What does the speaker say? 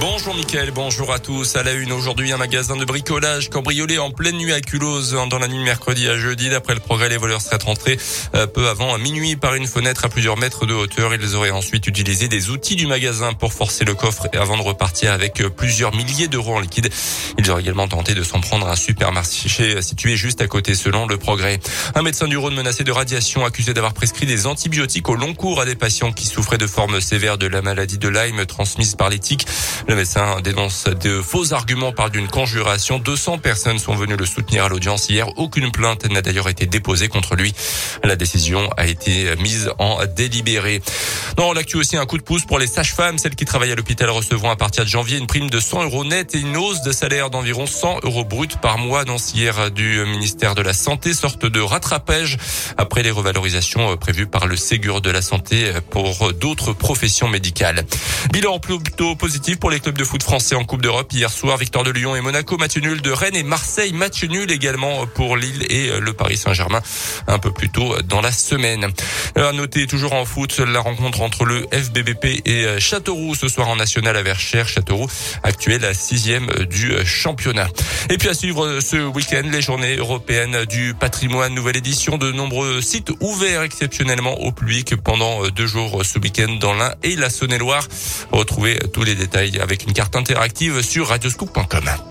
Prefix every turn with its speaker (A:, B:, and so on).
A: Bonjour Mickaël, bonjour à tous. À la une aujourd'hui, un magasin de bricolage cambriolé en pleine nuit à Culose dans la nuit de mercredi à jeudi. D'après le progrès, les voleurs seraient rentrés euh, peu avant minuit par une fenêtre à plusieurs mètres de hauteur. Ils auraient ensuite utilisé des outils du magasin pour forcer le coffre avant de repartir avec euh, plusieurs milliers d'euros en liquide. Ils auraient également tenté de s'en prendre à un supermarché situé juste à côté selon le progrès. Un médecin du Rhône menacé de radiation accusé d'avoir prescrit des antibiotiques au long cours à des patients qui souffraient de formes sévères de la maladie de Lyme transmise par les tiques. Le médecin dénonce de faux arguments par d'une conjuration. 200 personnes sont venues le soutenir à l'audience hier. Aucune plainte n'a d'ailleurs été déposée contre lui. La décision a été mise en délibéré. Dans l'actu aussi, un coup de pouce pour les sages-femmes. Celles qui travaillent à l'hôpital recevront à partir de janvier une prime de 100 euros net et une hausse de salaire d'environ 100 euros brut par mois. Annonce hier du ministère de la Santé, sorte de rattrapage après les revalorisations prévues par le Ségur de la Santé pour d'autres professions médicales. Bilan plutôt positif pour les clubs de foot français en Coupe d'Europe. Hier soir, Victor de Lyon et Monaco, match nul de Rennes et Marseille, match nul également pour Lille et le Paris Saint-Germain un peu plus tôt dans la semaine. À noter toujours en foot la rencontre entre le FBBP et Châteauroux ce soir en national à Verchères. Châteauroux actuel à sixième du championnat. Et puis à suivre ce week-end les journées européennes du patrimoine. Nouvelle édition de nombreux sites ouverts exceptionnellement au public pendant deux jours ce week-end dans l'Ain et la Saône-et-Loire. Retrouvez tous les détails avec une carte interactive sur radioscoop.com.